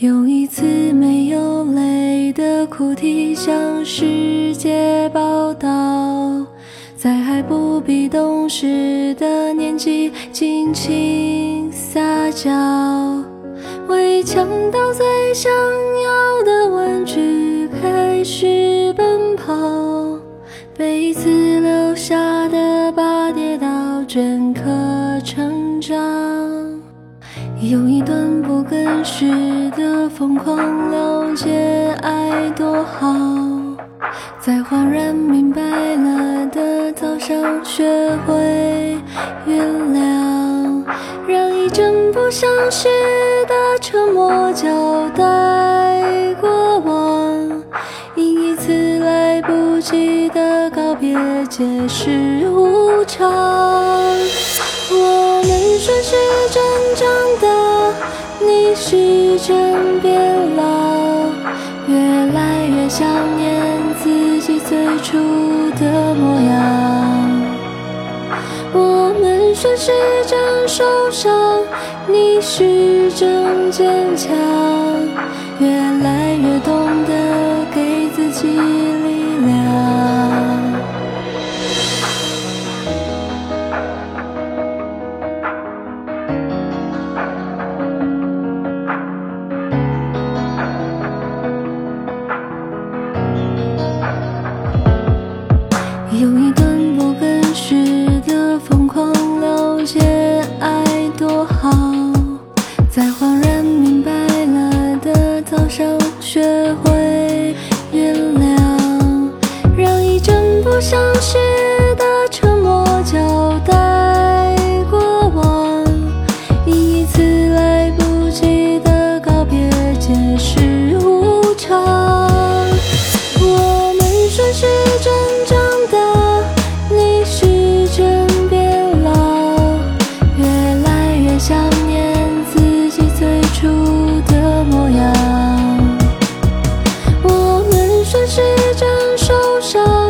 用一次没有泪的哭啼向世界报道，在还不必懂事的年纪尽情撒娇，为抢到最想要的玩具开始用一段不更事的疯狂了解爱多好，在恍然明白了的早上学会原谅，让一阵不相识的沉默交代过往，因一次来不及的告别解释无常。你时针变老，越来越想念自己最初的模样。我们顺时针受伤，你时针坚强，越来越懂有一段不真实的疯狂了解爱多好，在恍然明白了的早上学会原谅，让一阵不相识。算是一受伤